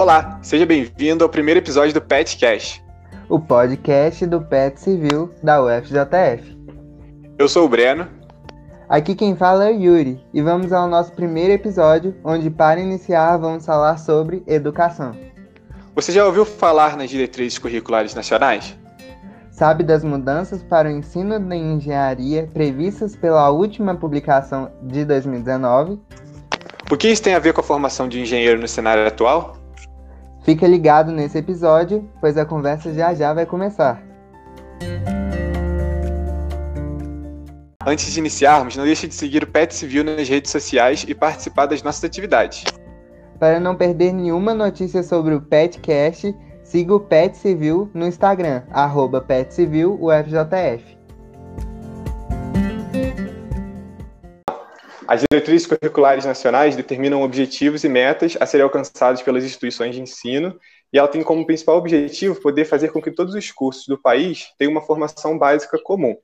Olá, seja bem-vindo ao primeiro episódio do PetCast, o podcast do Pet Civil da UFJF. Eu sou o Breno. Aqui quem fala é o Yuri e vamos ao nosso primeiro episódio, onde para iniciar vamos falar sobre educação. Você já ouviu falar nas diretrizes curriculares nacionais? Sabe das mudanças para o ensino de engenharia previstas pela última publicação de 2019? O que isso tem a ver com a formação de engenheiro no cenário atual? Fica ligado nesse episódio, pois a conversa já já vai começar. Antes de iniciarmos, não deixe de seguir o Pet Civil nas redes sociais e participar das nossas atividades. Para não perder nenhuma notícia sobre o PetCast, siga o Pet Civil no Instagram, arroba PetCivilUFJF. As diretrizes curriculares nacionais determinam objetivos e metas a serem alcançados pelas instituições de ensino, e ela tem como principal objetivo poder fazer com que todos os cursos do país tenham uma formação básica comum.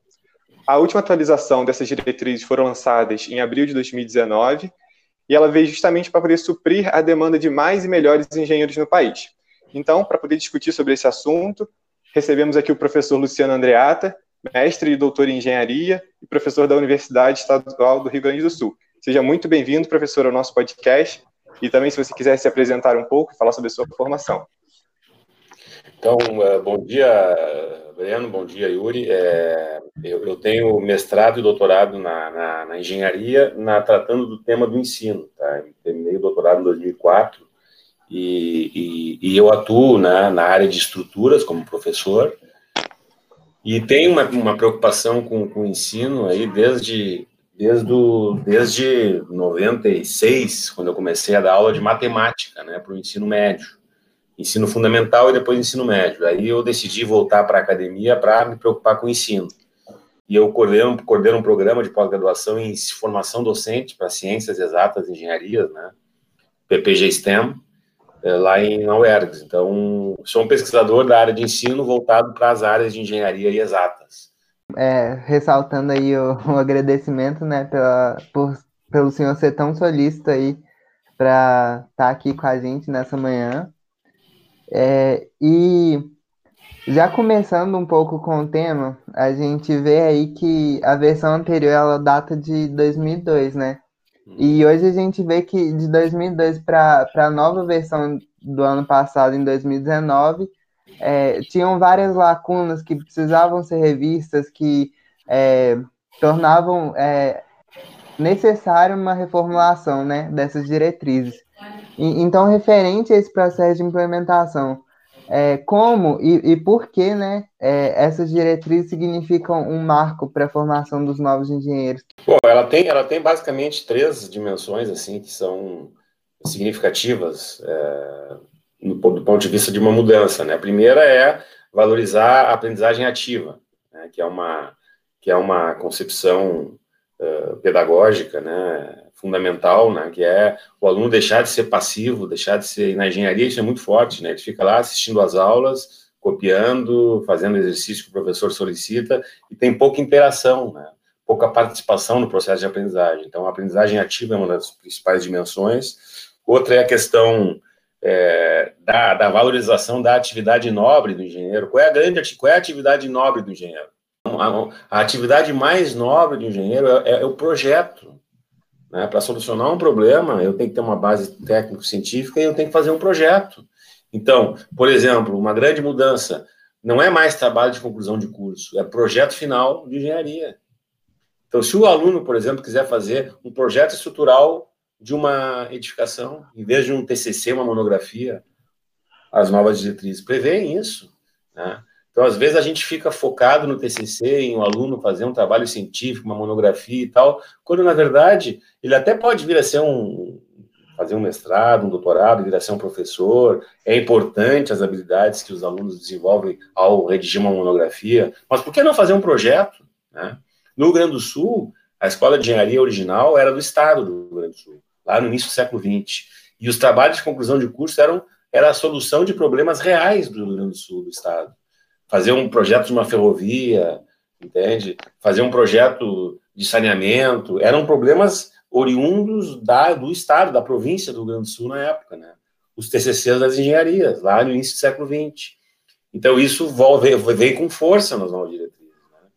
A última atualização dessas diretrizes foram lançadas em abril de 2019, e ela veio justamente para poder suprir a demanda de mais e melhores engenheiros no país. Então, para poder discutir sobre esse assunto, recebemos aqui o professor Luciano Andreata, mestre e doutor em engenharia e professor da Universidade Estadual do Rio Grande do Sul. Seja muito bem-vindo, professor, ao nosso podcast. E também, se você quiser se apresentar um pouco e falar sobre a sua formação. Então, eh, bom dia, Breno, bom dia, Yuri. É, eu, eu, tenho mestrado e doutorado na, na, na engenharia, na, tratando do tema do ensino. Tá? Terminei o doutorado em 2004 e, e, e eu atuo né, na área de estruturas como professor e tem uma, uma preocupação com, com o ensino aí desde, desde, o, desde 96, quando eu comecei a dar aula de matemática né, para o ensino médio. Ensino fundamental e depois ensino médio. Aí eu decidi voltar para a academia para me preocupar com o ensino. E eu coordeno, coordeno um programa de pós-graduação em formação docente para ciências exatas e engenharias, né? PPG STEM, é, lá em UERGS. Então, sou um pesquisador da área de ensino voltado para as áreas de engenharia e exatas. É, ressaltando aí o, o agradecimento, né, pela, por, pelo senhor ser tão solícito aí para estar tá aqui com a gente nessa manhã. É, e já começando um pouco com o tema, a gente vê aí que a versão anterior ela data de 2002, né? E hoje a gente vê que de 2002 para a nova versão do ano passado, em 2019, é, tinham várias lacunas que precisavam ser revistas, que é, tornavam é, necessário uma reformulação né, dessas diretrizes. E, então, referente a esse processo de implementação, é, como e, e por que né, é, essas diretrizes significam um marco para a formação dos novos engenheiros? Bom, ela tem, ela tem basicamente três dimensões assim que são significativas é, no, do ponto de vista de uma mudança. Né? A primeira é valorizar a aprendizagem ativa, né, que, é uma, que é uma concepção uh, pedagógica, né, fundamental, né, que é o aluno deixar de ser passivo, deixar de ser. Na engenharia isso é muito forte, né? Ele fica lá assistindo às aulas, copiando, fazendo exercício que o professor solicita e tem pouca interação, né? Pouca participação no processo de aprendizagem. Então, a aprendizagem ativa é uma das principais dimensões. Outra é a questão é, da, da, valorização da atividade nobre do engenheiro. Qual é a grande, qual é a atividade nobre do engenheiro? A, a atividade mais nobre do engenheiro é, é o projeto. Né? Para solucionar um problema, eu tenho que ter uma base técnico-científica e eu tenho que fazer um projeto. Então, por exemplo, uma grande mudança não é mais trabalho de conclusão de curso, é projeto final de engenharia. Então, se o aluno, por exemplo, quiser fazer um projeto estrutural de uma edificação, em vez de um TCC, uma monografia, as novas diretrizes prevêem isso. Né? Então, às vezes, a gente fica focado no TCC, em um aluno fazer um trabalho científico, uma monografia e tal, quando, na verdade, ele até pode vir a ser um, fazer um mestrado, um doutorado, vir a ser um professor. É importante as habilidades que os alunos desenvolvem ao redigir uma monografia, mas por que não fazer um projeto? Né? No Rio Grande do Sul, a escola de engenharia original era do estado do Rio Grande do Sul, lá no início do século XX. E os trabalhos de conclusão de curso eram era a solução de problemas reais do Rio Grande do Sul, do estado fazer um projeto de uma ferrovia, entende? Fazer um projeto de saneamento, eram problemas oriundos da, do estado, da província do Rio Grande do Sul na época, né? os TCCs das engenharias, lá no início do século XX. Então, isso veio com força nas novas diretrizes. Né?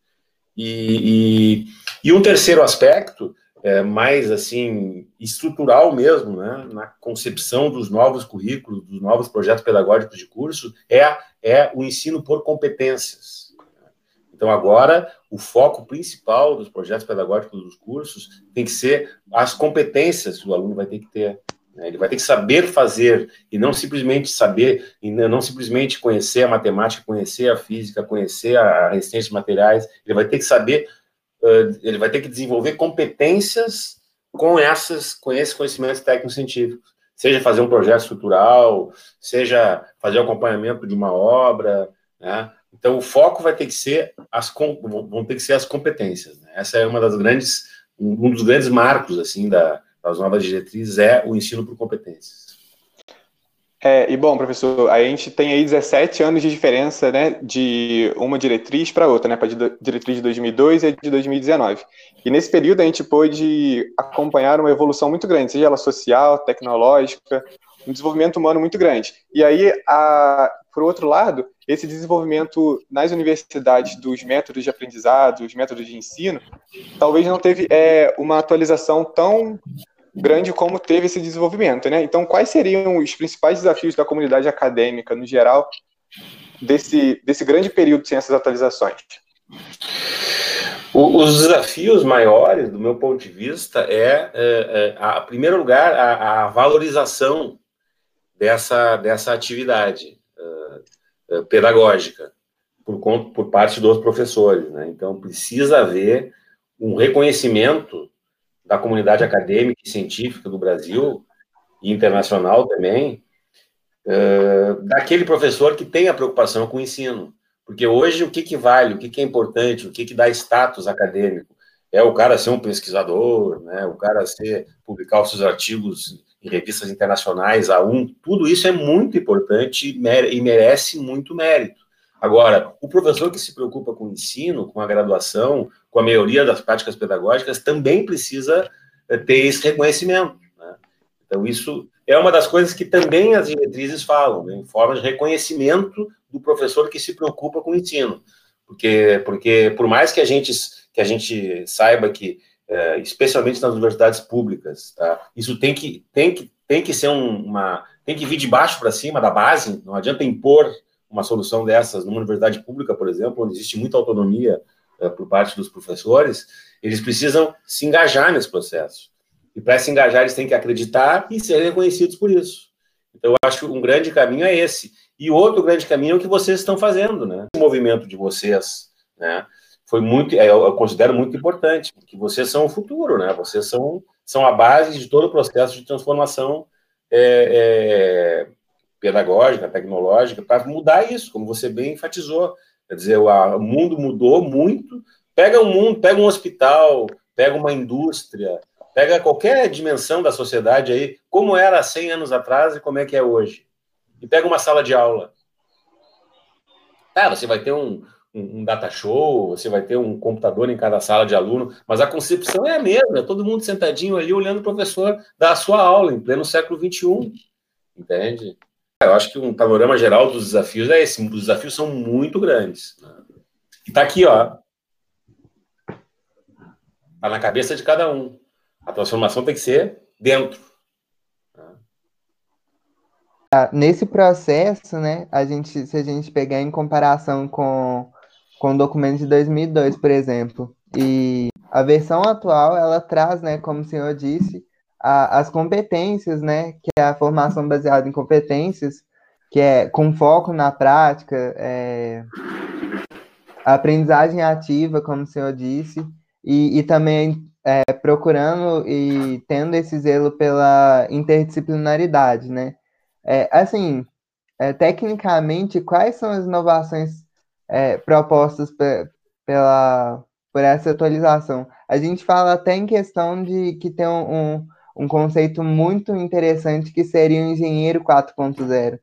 E, e, e, um terceiro aspecto, é, mais assim, estrutural mesmo, né, na concepção dos novos currículos, dos novos projetos pedagógicos de curso, é, é o ensino por competências. Então, agora, o foco principal dos projetos pedagógicos dos cursos tem que ser as competências que o aluno vai ter que ter. Né? Ele vai ter que saber fazer e não simplesmente saber, e não simplesmente conhecer a matemática, conhecer a física, conhecer a resistência de materiais. Ele vai ter que saber, ele vai ter que desenvolver competências com essas, com esses conhecimentos técnicos científicos. Seja fazer um projeto estrutural, seja fazer o acompanhamento de uma obra, né? Então o foco vai ter que ser as vão ter que ser as competências. Né? Essa é uma das grandes um dos grandes marcos assim da das novas diretrizes é o ensino por competências. É, e bom, professor, a gente tem aí 17 anos de diferença, né, de uma diretriz para outra, né, para a diretriz de 2002 e de 2019. E nesse período a gente pôde acompanhar uma evolução muito grande, seja ela social, tecnológica, um desenvolvimento humano muito grande. E aí, a, por outro lado, esse desenvolvimento nas universidades dos métodos de aprendizado, dos métodos de ensino, talvez não teve é, uma atualização tão grande como teve esse desenvolvimento, né? Então, quais seriam os principais desafios da comunidade acadêmica, no geral, desse, desse grande período sem essas atualizações? os desafios maiores, do meu ponto de vista, é, é, é a, primeiro lugar, a, a, valorização dessa, dessa atividade uh, pedagógica por, por parte dos professores. Né? Então, precisa haver um reconhecimento da comunidade acadêmica e científica do Brasil e internacional também, uh, daquele professor que tem a preocupação com o ensino. Porque hoje o que, que vale, o que, que é importante, o que, que dá status acadêmico? É o cara ser um pesquisador, né? o cara ser publicar os seus artigos em revistas internacionais, a um, tudo isso é muito importante e merece muito mérito. Agora, o professor que se preocupa com o ensino, com a graduação, com a melhoria das práticas pedagógicas, também precisa eh, ter esse reconhecimento. Né? Então, isso é uma das coisas que também as diretrizes falam, né? em forma de reconhecimento do professor que se preocupa com o ensino. Porque, porque por mais que a gente, que a gente saiba que, é, especialmente nas universidades públicas, tá? isso tem que, tem, que, tem que ser um, uma. tem que vir de baixo para cima, da base, não adianta impor uma solução dessas numa universidade pública, por exemplo, onde existe muita autonomia uh, por parte dos professores, eles precisam se engajar nesse processo. E para se engajar, eles têm que acreditar e ser reconhecidos por isso. Então, eu acho que um grande caminho é esse. E outro grande caminho é o que vocês estão fazendo, né? O movimento de vocês, né? Foi muito, é, eu considero muito importante, porque vocês são o futuro, né? Vocês são, são a base de todo o processo de transformação é, é, pedagógica, tecnológica, para mudar isso, como você bem enfatizou. Quer dizer, o, mundo mudou muito. Pega um mundo, pega um hospital, pega uma indústria, pega qualquer dimensão da sociedade aí, como era 100 anos atrás e como é que é hoje. E pega uma sala de aula. Tá, você vai ter um, um, um, data show, você vai ter um computador em cada sala de aluno, mas a concepção é a mesma, é todo mundo sentadinho ali olhando o professor dar a sua aula em pleno século XXI, entende? Eu acho que um panorama geral dos desafios é esse. Os desafios são muito grandes. Né? E tá aqui, ó. Tá na cabeça de cada um. A transformação tem que ser dentro. Ah, nesse processo, né, a gente, se a gente pegar em comparação com, com o documento de 2002, por exemplo, e a versão atual, ela traz, né, como o senhor disse, a, as competências, né, que é a formação baseada em competências, que é com foco na prática, é, aprendizagem ativa, como o senhor disse, e, e também é, procurando e tendo esse zelo pela interdisciplinaridade, né? É, assim, é, tecnicamente, quais são as inovações é, propostas pela, por essa atualização? A gente fala até em questão de que tem um, um um conceito muito interessante que seria o engenheiro 4.0.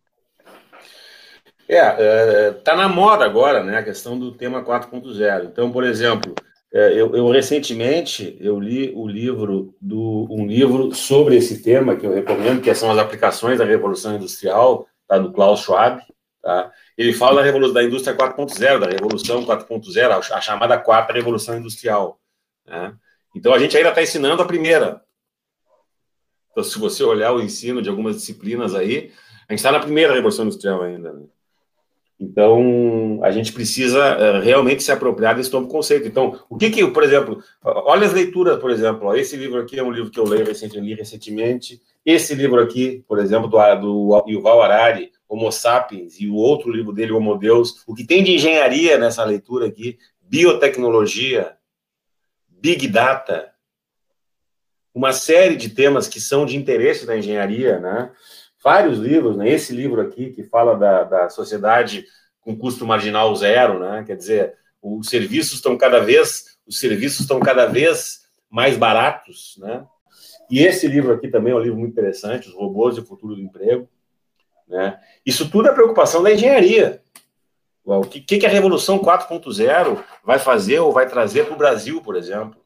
É, é, tá na moda agora, né, a questão do tema 4.0. Então, por exemplo, é, eu, eu, recentemente eu li o livro do um livro sobre esse tema que eu recomendo, que são as aplicações da revolução industrial, tá, do Klaus Schwab. Tá? Ele fala da revolução da indústria 4.0, da revolução 4.0, a chamada quarta revolução industrial. Né? Então a gente ainda está ensinando a primeira. Então, se você olhar o ensino de algumas disciplinas aí, a gente está na primeira revolução industrial ainda. Né? Então, a gente precisa uh, realmente se apropriar desse novo conceito. Então, o que que, por exemplo, olha as leituras, por exemplo, ó, esse livro aqui é um livro que eu leio recentemente, recentemente, esse livro aqui, por exemplo, do, do Yuval Harari, Homo Sapiens, e o outro livro dele, Homo Deus, o que tem de engenharia nessa leitura aqui, biotecnologia, big data, uma série de temas que são de interesse da engenharia, né? vários livros, né? Esse livro aqui que fala da, da sociedade com custo marginal zero, né? Quer dizer, os serviços estão cada vez, os serviços estão cada vez mais baratos, né? E esse livro aqui também é um livro muito interessante, Os Robôs e o Futuro do Emprego. Né? Isso tudo é preocupação da engenharia. O que, que a Revolução 4.0 vai fazer ou vai trazer para o Brasil, por exemplo?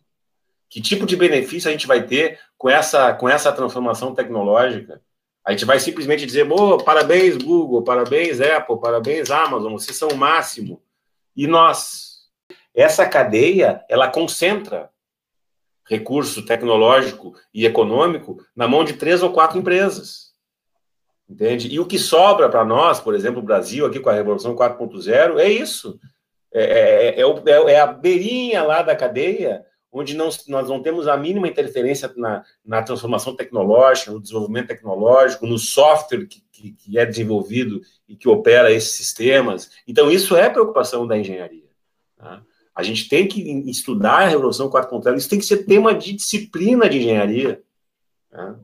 Que tipo de benefício a gente vai ter com essa, com essa transformação tecnológica? A gente vai simplesmente dizer, parabéns, Google, parabéns, Apple, parabéns, Amazon, vocês são o máximo. E nós, essa cadeia, ela concentra recurso tecnológico e econômico na mão de três ou quatro empresas. Entende? E o que sobra para nós, por exemplo, o Brasil, aqui com a Revolução 4.0, é isso. É, é, é, é, é a beirinha lá da cadeia onde não, nós não temos a mínima interferência na, na transformação tecnológica, no desenvolvimento tecnológico, no software que, que, que, é desenvolvido e que opera esses sistemas. Então, isso é preocupação da engenharia. Tá? A gente tem que estudar a Revolução 4.0, isso tem que ser tema de disciplina de engenharia. Tá?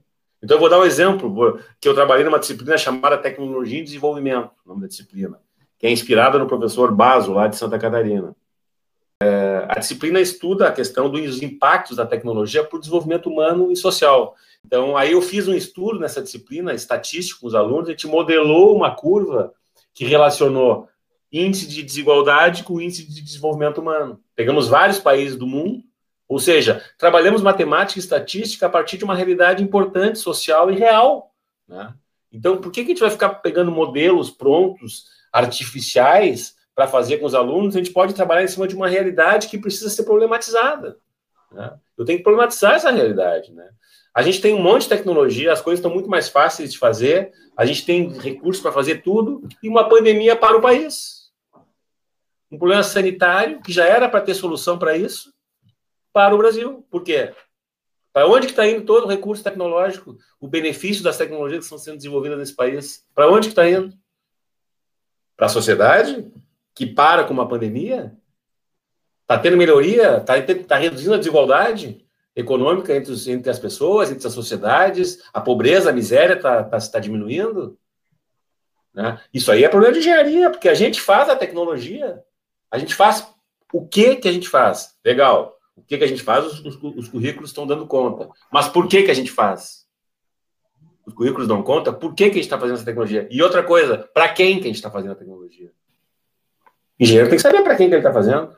Então, eu vou dar um exemplo, que eu trabalhei numa disciplina chamada Tecnologia e Desenvolvimento, nome da disciplina, que é inspirada no professor Baso, lá de Santa Catarina. A disciplina estuda a questão dos impactos da tecnologia para o desenvolvimento humano e social. Então, aí eu fiz um estudo nessa disciplina, estatístico, com os alunos, a gente modelou uma curva que relacionou índice de desigualdade com índice de desenvolvimento humano. Pegamos vários países do mundo, ou seja, trabalhamos matemática e estatística a partir de uma realidade importante, social e real. Né? Então, por que, que a gente vai ficar pegando modelos prontos, artificiais, para fazer com os alunos, a gente pode trabalhar em cima de uma realidade que precisa ser problematizada. Né? Eu tenho que problematizar essa realidade. Né? A gente tem um monte de tecnologia, as coisas estão muito mais fáceis de fazer, a gente tem recursos para fazer tudo, e uma pandemia para o país. Um problema sanitário, que já era para ter solução para isso, para o Brasil. Por quê? Para onde que está indo todo o recurso tecnológico, o benefício das tecnologias que estão sendo desenvolvidas nesse país? Para onde que está indo? Para a sociedade? Que para com uma pandemia? Está tendo melhoria? Está tá reduzindo a desigualdade econômica entre, os, entre as pessoas, entre as sociedades? A pobreza, a miséria está tá, tá diminuindo? Né? Isso aí é problema de engenharia, porque a gente faz a tecnologia. A gente faz o que que a gente faz? Legal. O que que a gente faz? Os, os, os currículos estão dando conta. Mas por que que a gente faz? Os currículos dão conta? Por que que a gente está fazendo essa tecnologia? E outra coisa, para quem que a gente está fazendo a tecnologia? Engenheiro tem que saber para quem que ele está fazendo.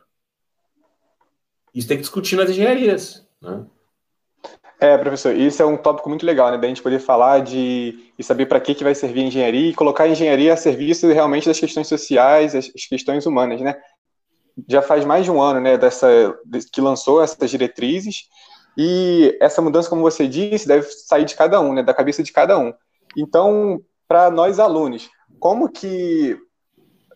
Isso tem que discutir nas engenharias. Né? É, professor, isso é um tópico muito legal, né? Da gente poder falar de e saber para que, que vai servir a engenharia e colocar a engenharia a serviço realmente das questões sociais, as questões humanas, né? Já faz mais de um ano, né, dessa, que lançou essas diretrizes e essa mudança, como você disse, deve sair de cada um, né, da cabeça de cada um. Então, para nós alunos, como que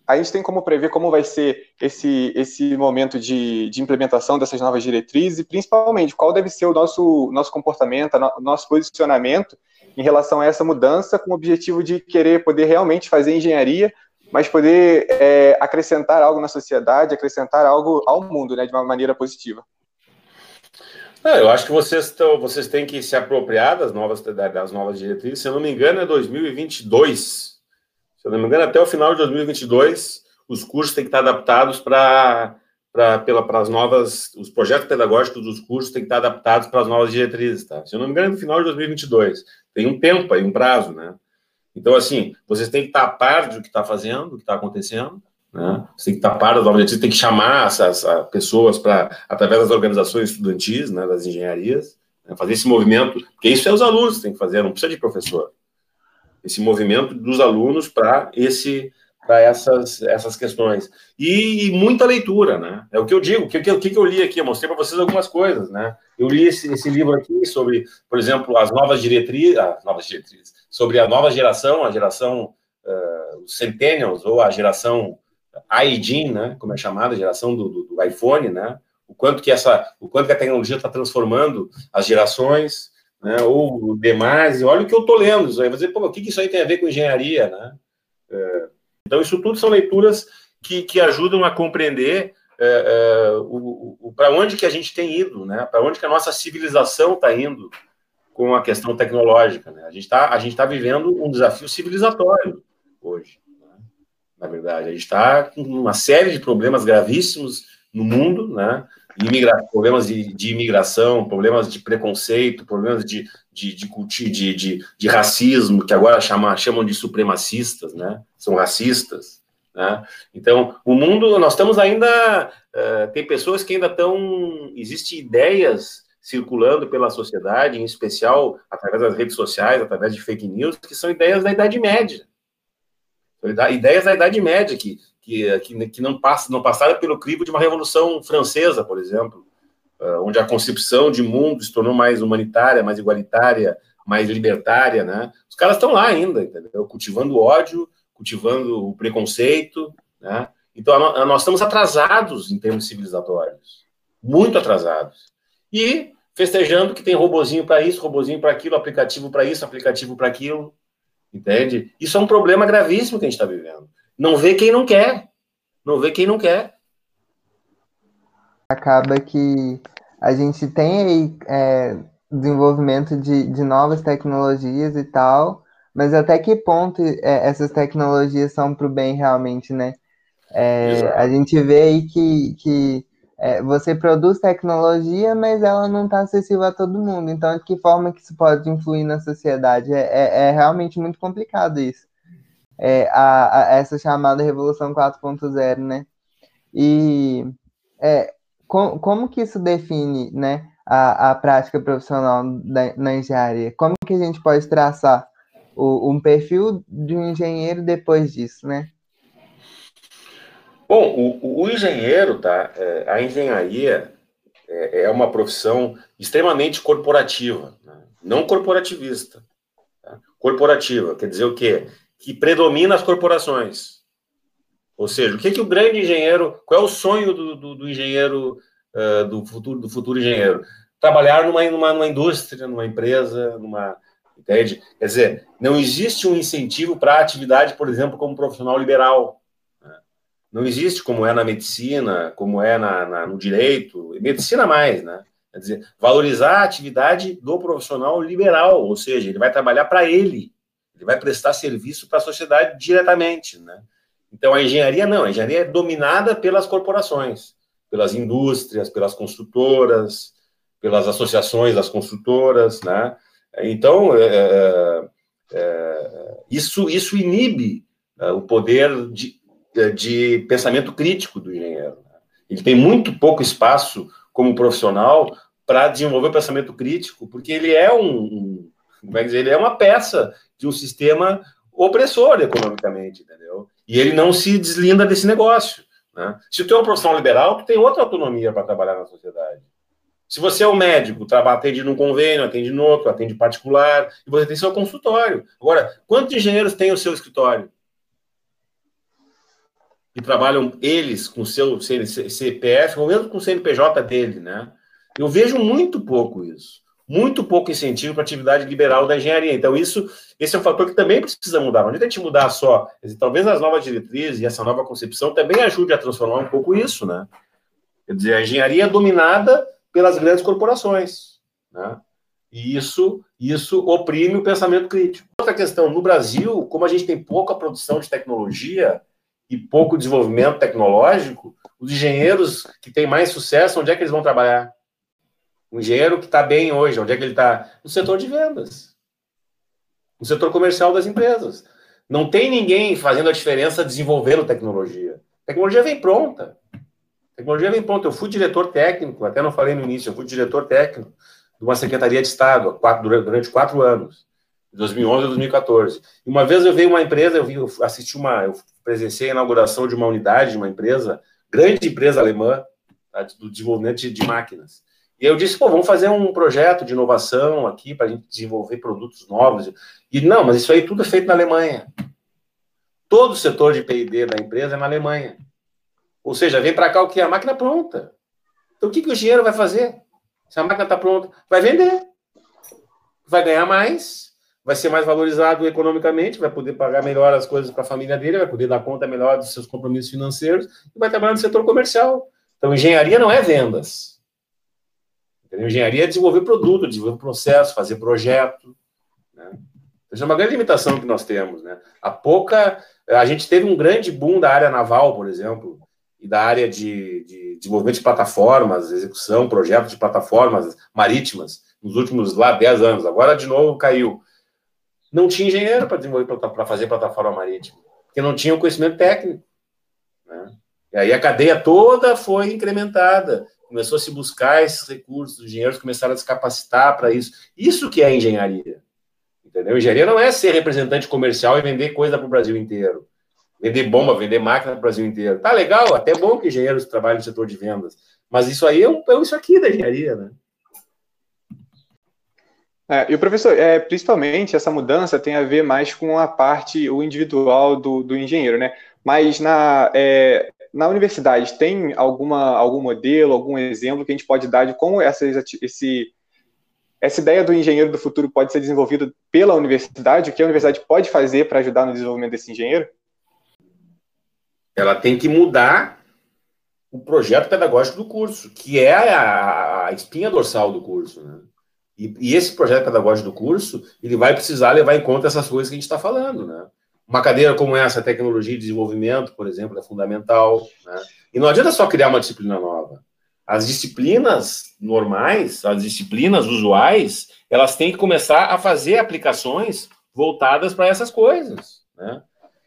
a gente tem como prever como vai ser esse, esse momento de, de implementação dessas novas diretrizes e, principalmente, qual deve ser o nosso, nosso comportamento, o nosso posicionamento em relação a essa mudança, com o objetivo de querer poder realmente fazer engenharia, mas poder é, acrescentar algo na sociedade, acrescentar algo ao mundo, né, de uma maneira positiva. Não, eu acho que vocês, tão, vocês têm que se apropriar das novas, das novas diretrizes. Se eu não me engano, é 2022 se eu não me engano, até o final de 2022, os cursos têm que estar adaptados para para as novas, os projetos pedagógicos dos cursos têm que estar adaptados para as novas diretrizes, tá? Se eu não me engano, no final de 2022. Tem um tempo aí, um prazo, né? Então, assim, vocês têm que estar a par do que está fazendo, do que está acontecendo, Né? Você tem que estar par das novas diretrizes, tem que chamar essas pessoas para, através das organizações estudantis, né, das engenharias, né, fazer esse movimento, porque isso é os alunos que têm que fazer, não precisa de professor. Esse movimento dos alunos para esse para essas, essas questões. E, e, muita leitura, né? É o que eu digo. O que, que, que eu li aqui? Eu mostrei para vocês algumas coisas, né? Eu li esse, esse livro aqui sobre, por exemplo, as novas diretrizes, as novas diretrizes, sobre a nova geração, a geração uh, Centennials, ou a geração iGen, né? Como é chamada, a geração do, do, do iPhone, né? O quanto que essa, o quanto que a tecnologia está transformando as gerações, né? Ou demais. Olha o que eu estou lendo. Aí. Dizer, pô, o que, isso aí tem a ver com engenharia, né? Uh, então, isso tudo são leituras que, que ajudam a compreender é, é, o, o para onde que a gente tem ido, né? Para onde que a nossa civilização está indo com a questão tecnológica. Né? A gente está tá vivendo um desafio civilizatório hoje. Né? Na verdade, a gente está com uma série de problemas gravíssimos no mundo, né? Imigra problemas de, de, imigração, problemas de preconceito, problemas de, de, de, de, de, racismo, que agora chama, chamam de supremacistas, né? São racistas. Né? Então, o mundo, nós estamos ainda, uh, tem pessoas que ainda estão, existem ideias circulando pela sociedade, em especial através das redes sociais, através de fake news, que são ideias da Idade Média. Ideias da Idade Média, que, que, que, não, passa, não passaram pelo crivo de uma Revolução Francesa, por exemplo, uh, onde a concepção de mundo se tornou mais humanitária, mais igualitária, mais libertária, né? Os caras estão lá ainda, entendeu? Cultivando ódio, cultivando o preconceito, né? Então, nós estamos atrasados em termos civilizatórios, muito atrasados. E festejando que tem robozinho para isso, robozinho para aquilo, aplicativo para isso, aplicativo para aquilo, entende? Isso é um problema gravíssimo que a gente está vivendo. Não vê quem não quer, não vê quem não quer. Acaba que a gente tem aí é, desenvolvimento de, de novas tecnologias e tal, mas até que ponto é, essas tecnologias são para o bem realmente, né? É, a gente vê aí que, que é, você produz tecnologia, mas ela não está acessível a todo mundo. Então, de que forma que isso pode influir na sociedade? É, é, é realmente muito complicado isso. É, a, a, essa chamada Revolução 4.0, né? E é, com, como que isso define né, a, a prática profissional da, na engenharia? Como que a gente pode traçar o, um perfil de um engenheiro depois disso, né? Bom, o, o engenheiro, tá? É, a engenharia é, é, uma profissão extremamente corporativa, né? não corporativista. Tá? Corporativa, quer dizer o quê? Que predomina as corporações. Ou seja, o que, que o grande engenheiro, qual é o sonho do, do, do engenheiro, uh, do, futuro, do futuro engenheiro? Trabalhar numa, numa, numa indústria, numa empresa, numa, Entende? Quer dizer, não existe um incentivo para a atividade, por exemplo, como profissional liberal. Né? Não existe como é na medicina, como é na, na, no direito, medicina mais, né? Quer dizer, valorizar a atividade do profissional liberal, ou seja, ele vai trabalhar para ele, ele vai prestar serviço para a sociedade diretamente, né? Então, a engenharia não, a engenharia é dominada pelas corporações, pelas indústrias, pelas construtoras, pelas associações das construtoras, né? Então, é, é, é, isso, isso inibe né, o poder de, de pensamento crítico do engenheiro. Né? Ele tem muito pouco espaço como profissional para desenvolver o pensamento crítico, porque ele é um, como é dizer, ele é uma peça de um sistema opressor economicamente, entendeu? E ele não se deslinda desse negócio. Né? Se tu é um profissional liberal, tu tem outra autonomia para trabalhar na sociedade. Se você é um médico, trabalha, atende num convênio, atende no outro, atende particular, e você tem seu consultório. Agora, quantos engenheiros têm o seu escritório? E trabalham eles com o seu CPF, ou mesmo com o CNPJ dele, né? Eu vejo muito pouco isso. Muito pouco incentivo para atividade liberal da engenharia. Então, isso, esse é um fator que também precisa mudar. Não adianta a gente mudar só. Talvez as novas diretrizes e essa nova concepção também ajude a transformar um pouco isso, né? Quer dizer, a engenharia é dominada pelas grandes corporações. Né? E isso, isso oprime o pensamento crítico. Outra questão, no Brasil, como a gente tem pouca produção de tecnologia e pouco desenvolvimento tecnológico, os engenheiros que têm mais sucesso, onde é que eles vão trabalhar? O engenheiro que está bem hoje, onde é que ele está? No setor de vendas, no setor comercial das empresas. Não tem ninguém fazendo a diferença desenvolvendo tecnologia. A tecnologia vem pronta. A tecnologia vem pronta. Eu fui diretor técnico, até não falei no início, eu fui diretor técnico de uma Secretaria de Estado durante quatro anos, de 2011 a 2014. E uma vez eu vi uma empresa, eu, vi, eu assisti uma, eu presenciei a inauguração de uma unidade de uma empresa, grande empresa alemã, tá, do desenvolvimento de, de máquinas. E eu disse, pô, vamos fazer um projeto de inovação aqui para a gente desenvolver produtos novos. E não, mas isso aí tudo é feito na Alemanha. Todo o setor de P&D da empresa é na Alemanha. Ou seja, vem para cá o que? A máquina pronta. Então o que, que o engenheiro vai fazer? Se a máquina está pronta, vai vender. Vai ganhar mais, vai ser mais valorizado economicamente, vai poder pagar melhor as coisas para a família dele, vai poder dar conta melhor dos seus compromissos financeiros e vai trabalhar no setor comercial. Então, engenharia não é vendas. Entendeu? Engenharia é desenvolver produto, desenvolver processo, fazer projeto. Né? Essa é uma grande limitação que nós temos. Né? A pouca. A gente teve um grande boom da área naval, por exemplo, e da área de, de desenvolvimento de plataformas, execução, projetos de plataformas marítimas, nos últimos lá 10 anos. Agora, de novo, caiu. Não tinha engenheiro para desenvolver para fazer plataforma marítima, porque não tinha o conhecimento técnico. Né? E aí a cadeia toda foi incrementada começou a se buscar esses recursos, os engenheiros começaram a se capacitar para isso. Isso que é engenharia. Entendeu? Engenharia não é ser representante comercial e vender coisa para o Brasil inteiro. Vender bomba, vender máquina para o Brasil inteiro. Tá legal, até bom que engenheiros trabalhem no setor de vendas. Mas isso aí é, um, é isso aqui da engenharia, né? É, e o professor, é, principalmente essa mudança tem a ver mais com a parte, o individual do, do engenheiro, né? Mas na, é, na universidade, tem alguma, algum modelo, algum exemplo que a gente pode dar de como essa, esse, essa ideia do engenheiro do futuro pode ser desenvolvida pela universidade? O que a universidade pode fazer para ajudar no desenvolvimento desse engenheiro? Ela tem que mudar o projeto pedagógico do curso, que é a, a espinha dorsal do curso. Né? E, e, esse projeto pedagógico do curso, ele vai precisar levar em conta essas coisas que a gente está falando. Né? Uma cadeira como essa, tecnologia de desenvolvimento, por exemplo, é fundamental. Né? E não adianta só criar uma disciplina nova. As disciplinas normais, as disciplinas usuais, elas têm que começar a fazer aplicações voltadas para essas coisas. Né?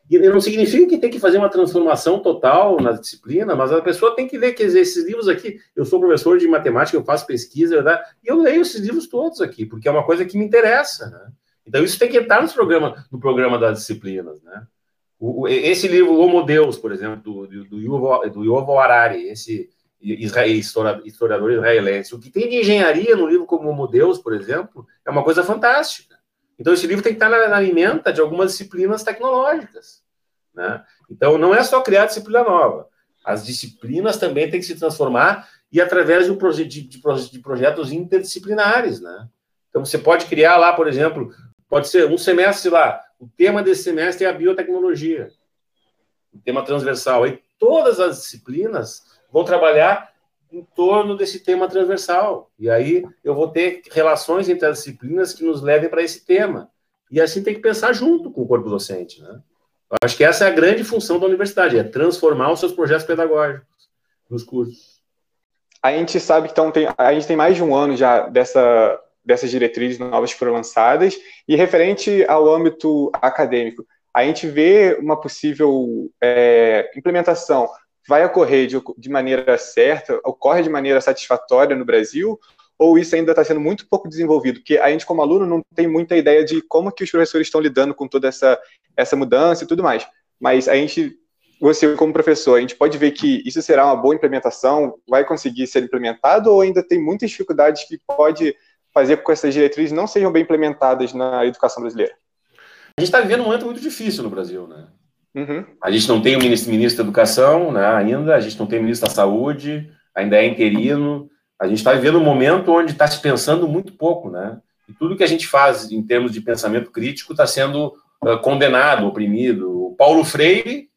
E não significa que tem que fazer uma transformação total na disciplina, mas a pessoa tem que ver que esses livros aqui. Eu sou professor de matemática, eu faço pesquisa, verdade? e eu leio esses livros todos aqui, porque é uma coisa que me interessa. Né? Então, isso tem que estar no programa, no programa das disciplinas, né? O, esse livro, Homo Deus, por exemplo, do, do, Yuval, do Yuval Harari, esse historiador israelense, o que tem de engenharia no livro como Homo Deus, por exemplo, é uma coisa fantástica. Então, esse livro tem que estar na, na alimenta de algumas disciplinas tecnológicas. Né? Então, não é só criar disciplina nova. As disciplinas também têm que se transformar e através de, de, de, de projetos interdisciplinares. Né? Então, você pode criar lá, por exemplo, Pode ser um semestre lá. O tema desse semestre é a biotecnologia. O tema transversal. Aí todas as disciplinas vão trabalhar em torno desse tema transversal. E aí eu vou ter relações entre as disciplinas que nos levem para esse tema. E assim tem que pensar junto com o corpo docente. Né? Eu acho que essa é a grande função da universidade, é transformar os seus projetos pedagógicos nos cursos. A gente sabe que então, tem, a gente tem mais de um ano já dessa dessas diretrizes novas que foram lançadas. E referente ao âmbito acadêmico, a gente vê uma possível é, implementação vai ocorrer de, de, maneira certa, ocorre de maneira satisfatória no Brasil, ou isso ainda está sendo muito pouco desenvolvido? Porque a gente, como aluno, não tem muita ideia de como que os professores estão lidando com toda essa, essa mudança e tudo mais. Mas a gente, você como professor, a gente pode ver que isso será uma boa implementação, vai conseguir ser implementado, ou ainda tem muitas dificuldades que pode fazer com que essas diretrizes não sejam bem implementadas na educação brasileira? A gente está vivendo um momento muito difícil no Brasil, né? Uhum. A gente não tem o ministro, ministro da Educação né, ainda, a gente não tem o ministro da Saúde, ainda é interino. A gente está vivendo um momento onde está se pensando muito pouco, né? E tudo que a gente faz em termos de pensamento crítico está sendo uh, condenado, oprimido. O Paulo Freire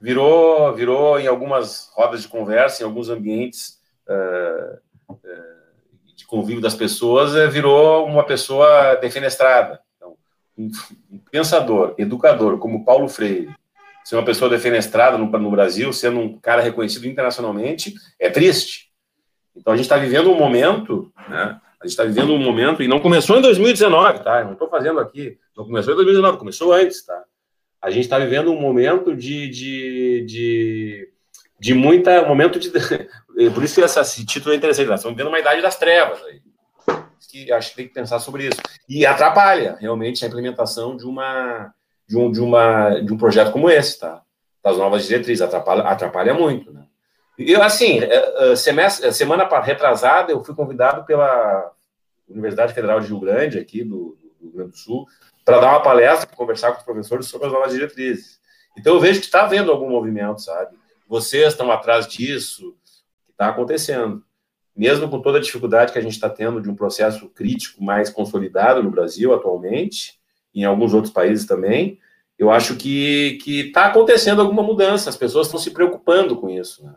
virou, virou em algumas rodas de conversa, em alguns ambientes uh, uh, convívio das pessoas, é, virou uma pessoa defenestrada. Então, um, pensador, educador, como Paulo Freire, ser uma pessoa defenestrada no, no Brasil, sendo um cara reconhecido internacionalmente, é triste. Então, a gente está vivendo um momento, né? A gente está vivendo um momento, e não começou em 2019, tá? Eu não estou fazendo aqui, não começou em 2019, começou antes, tá? a gente está vivendo um momento de, de, de, de muita. Um momento de. Por isso que esse título é interessante. Nós estamos vivendo uma idade das trevas aí. Que acho que tem que pensar sobre isso. E atrapalha realmente a implementação de uma de um, de uma, de um projeto como esse, tá? Das novas diretrizes. Atrapalha, atrapalha muito, né? Eu, assim, é, é, semestre, semana retrasada, eu fui convidado pela Universidade Federal de Rio Grande, aqui do, do Rio Grande do Sul, para dar uma palestra, conversar com os professores sobre as novas diretrizes. Então, eu vejo que está havendo algum movimento, sabe? Vocês estão atrás disso, está acontecendo. Mesmo com toda a dificuldade que a gente está tendo de um processo crítico mais consolidado no Brasil atualmente, em alguns outros países também, eu acho que está acontecendo alguma mudança, as pessoas estão se preocupando com isso. Né?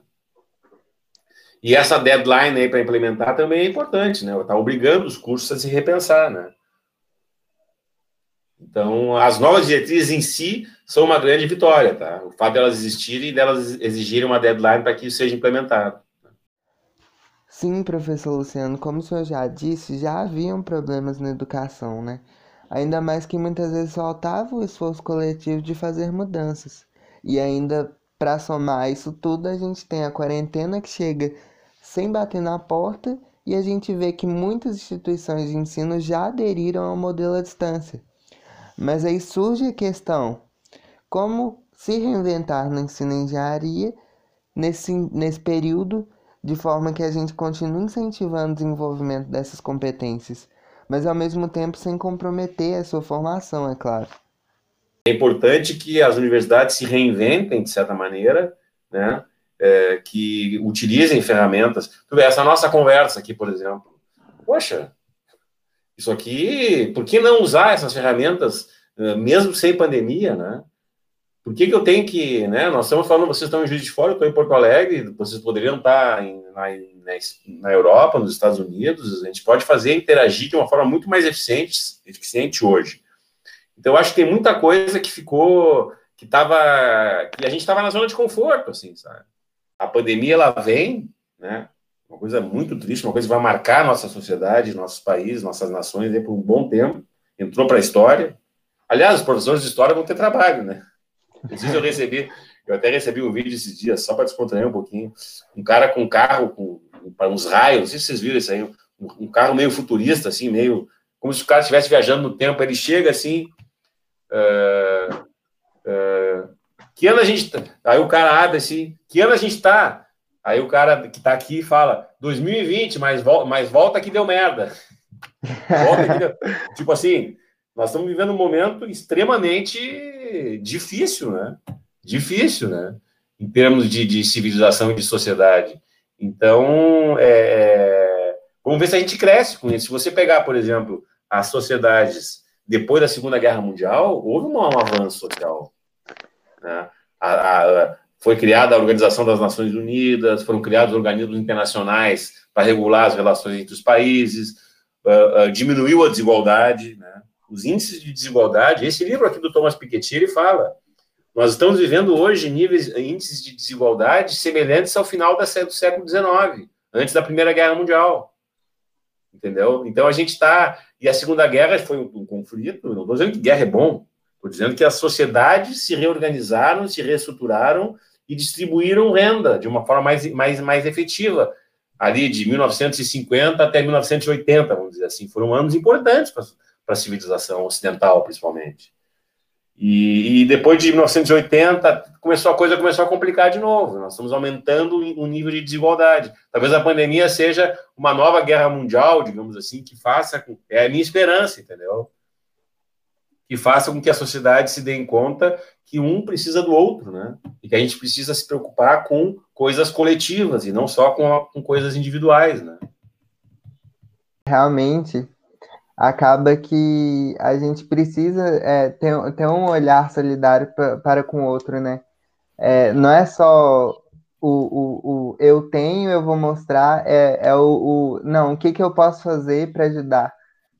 E essa deadline aí para implementar também é importante, né? Está obrigando os cursos a se repensar, né? Então, as novas diretrizes em si são uma grande vitória, tá? O fato delas existirem e delas exigirem uma deadline para que isso seja implementado. Sim, professor Luciano, como o senhor já disse, já haviam problemas na educação, né? Ainda mais que muitas vezes faltava o esforço coletivo de fazer mudanças. E ainda para somar isso tudo, a gente tem a quarentena que chega sem bater na porta e a gente vê que muitas instituições de ensino já aderiram ao modelo à distância. Mas aí surge a questão: como se reinventar no ensino em engenharia nesse, nesse período, de forma que a gente continue incentivando o desenvolvimento dessas competências, mas ao mesmo tempo sem comprometer a sua formação, é claro. É importante que as universidades se reinventem, de certa maneira, né? É, que utilizem ferramentas. Tu essa nossa conversa aqui, por exemplo. Poxa, isso aqui, por que não usar essas ferramentas, eh, mesmo sem pandemia, né? Por que, que eu tenho que, né? Nós estamos falando, vocês estão em Juiz de Fora, eu estou em Porto Alegre, vocês poderiam estar em, na, na, Europa, nos Estados Unidos, a gente pode fazer interagir de uma forma muito mais eficiente, eficiente hoje. Então, eu acho que tem muita coisa que ficou, que estava, que a gente estava na zona de conforto, assim, sabe? A pandemia, ela vem, né? uma coisa muito triste, uma coisa que vai marcar nossa sociedade, nossos países, nossas nações por um bom tempo. Entrou para a história. Aliás, os professores de história vão ter trabalho, né? Eu recebi, eu até recebi um vídeo esses dias, só para descontrair um pouquinho. Um cara com um carro com uns raios, não sei se vocês viram isso aí, um, um carro meio futurista, assim, meio. Como se o cara estivesse viajando no tempo. Ele chega assim. Uh, uh, que ano a gente. Tá? Aí o cara abre assim. Que ano a gente está? Aí o cara que está aqui fala 2020, mas, vol mas volta que deu merda. volta que deu... tipo assim, nós estamos vivendo um momento extremamente difícil, né? Difícil, né? Em termos de, de civilização e de sociedade. Então, é, é, vamos ver se a gente cresce com isso. Se você pegar, por exemplo, as sociedades depois da Segunda Guerra Mundial, houve um, avanço social. Né? A, a, foi criada a Organização das Nações Unidas, foram criados organismos internacionais para regular as relações entre os países, uh, uh, diminuiu a desigualdade, né? Os índices de desigualdade. Esse livro aqui do Thomas Piketty ele fala: nós estamos vivendo hoje níveis, índices de desigualdade semelhantes ao final do século XIX, antes da Primeira Guerra Mundial. Entendeu? Então a gente está. E a Segunda Guerra foi um, um conflito. Não estou dizendo que guerra é bom, estou dizendo que as sociedades se reorganizaram, se reestruturaram e distribuíram renda de uma forma mais, mais, mais efetiva. Ali de 1950 até 1980, vamos dizer assim, foram anos importantes para a civilização ocidental, principalmente. E, e, depois de 1980, começou a coisa começou a complicar de novo. Nós estamos aumentando o nível de desigualdade. Talvez a pandemia seja uma nova guerra mundial, digamos assim, que faça. É a minha esperança, entendeu? Que faça com que a sociedade se dê conta que um precisa do outro, né? E que a gente precisa se preocupar com coisas coletivas e não só com, com coisas individuais, né? Realmente, acaba que a gente precisa é, ter, ter um olhar solidário pra, para com o outro, né? É, não é só o, o, o eu tenho, eu vou mostrar, é, é o, o não, o que, que eu posso fazer para ajudar,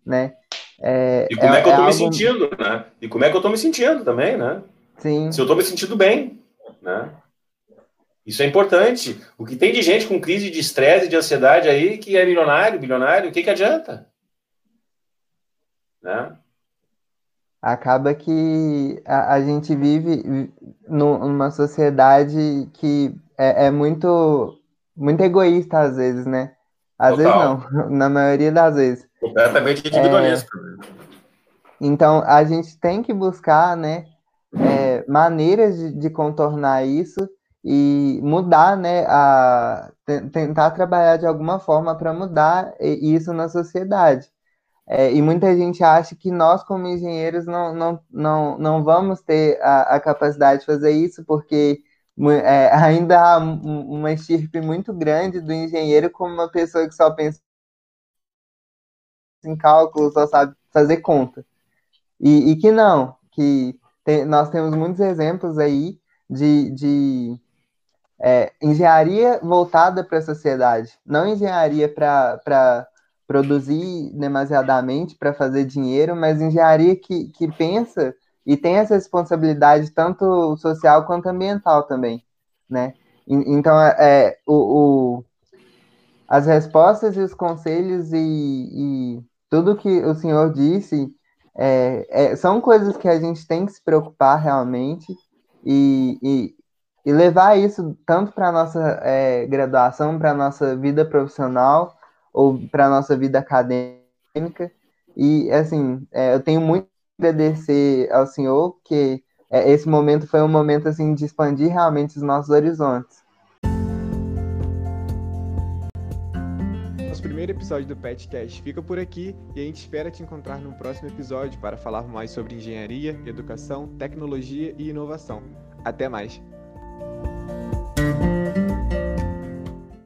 né? É, e como é, é que eu estou me sentindo, né? E como é que eu estou me sentindo também, né? Sim. Se eu estou me sentindo bem, né? Isso é importante. O que tem de gente com crise de estresse e de ansiedade aí que é milionário, bilionário, o que, que adianta? Né? acaba que a, a gente vive numa sociedade que é, é, muito, muito egoísta às vezes, né? Às Total. vezes não, na maioria das vezes. Completamente individualista. É, então, a gente tem que buscar, né, é, maneiras de, de, contornar isso e mudar, né, a, tentar trabalhar de alguma forma para mudar isso na sociedade. É, e muita gente acha que nós, como engenheiros, não, não, não, não vamos ter a, a capacidade de fazer isso, porque é, ainda há uma estirpe muito grande do engenheiro como uma pessoa que só pensa em cálculo, só sabe fazer conta. E, e que não, que tem, nós temos muitos exemplos aí de, de é, engenharia voltada para a sociedade, não engenharia para produzir demasiadamente para fazer dinheiro, mas engenharia que, que pensa e tem essa responsabilidade tanto social quanto ambiental também, né? Então, é, é, o, o, as respostas e os conselhos e, e, tudo que o senhor disse é, é, são coisas que a gente tem que se preocupar realmente e, e, e levar isso tanto para a nossa é, graduação, para a nossa vida profissional, ou para a nossa vida acadêmica. E, assim, é, eu tenho muito a agradecer ao senhor, que é, esse momento foi um momento, assim, de expandir realmente os nossos horizontes. Nosso primeiro episódio do PetCast fica por aqui e a gente espera te encontrar no próximo episódio para falar mais sobre engenharia, educação, tecnologia e inovação. Até mais!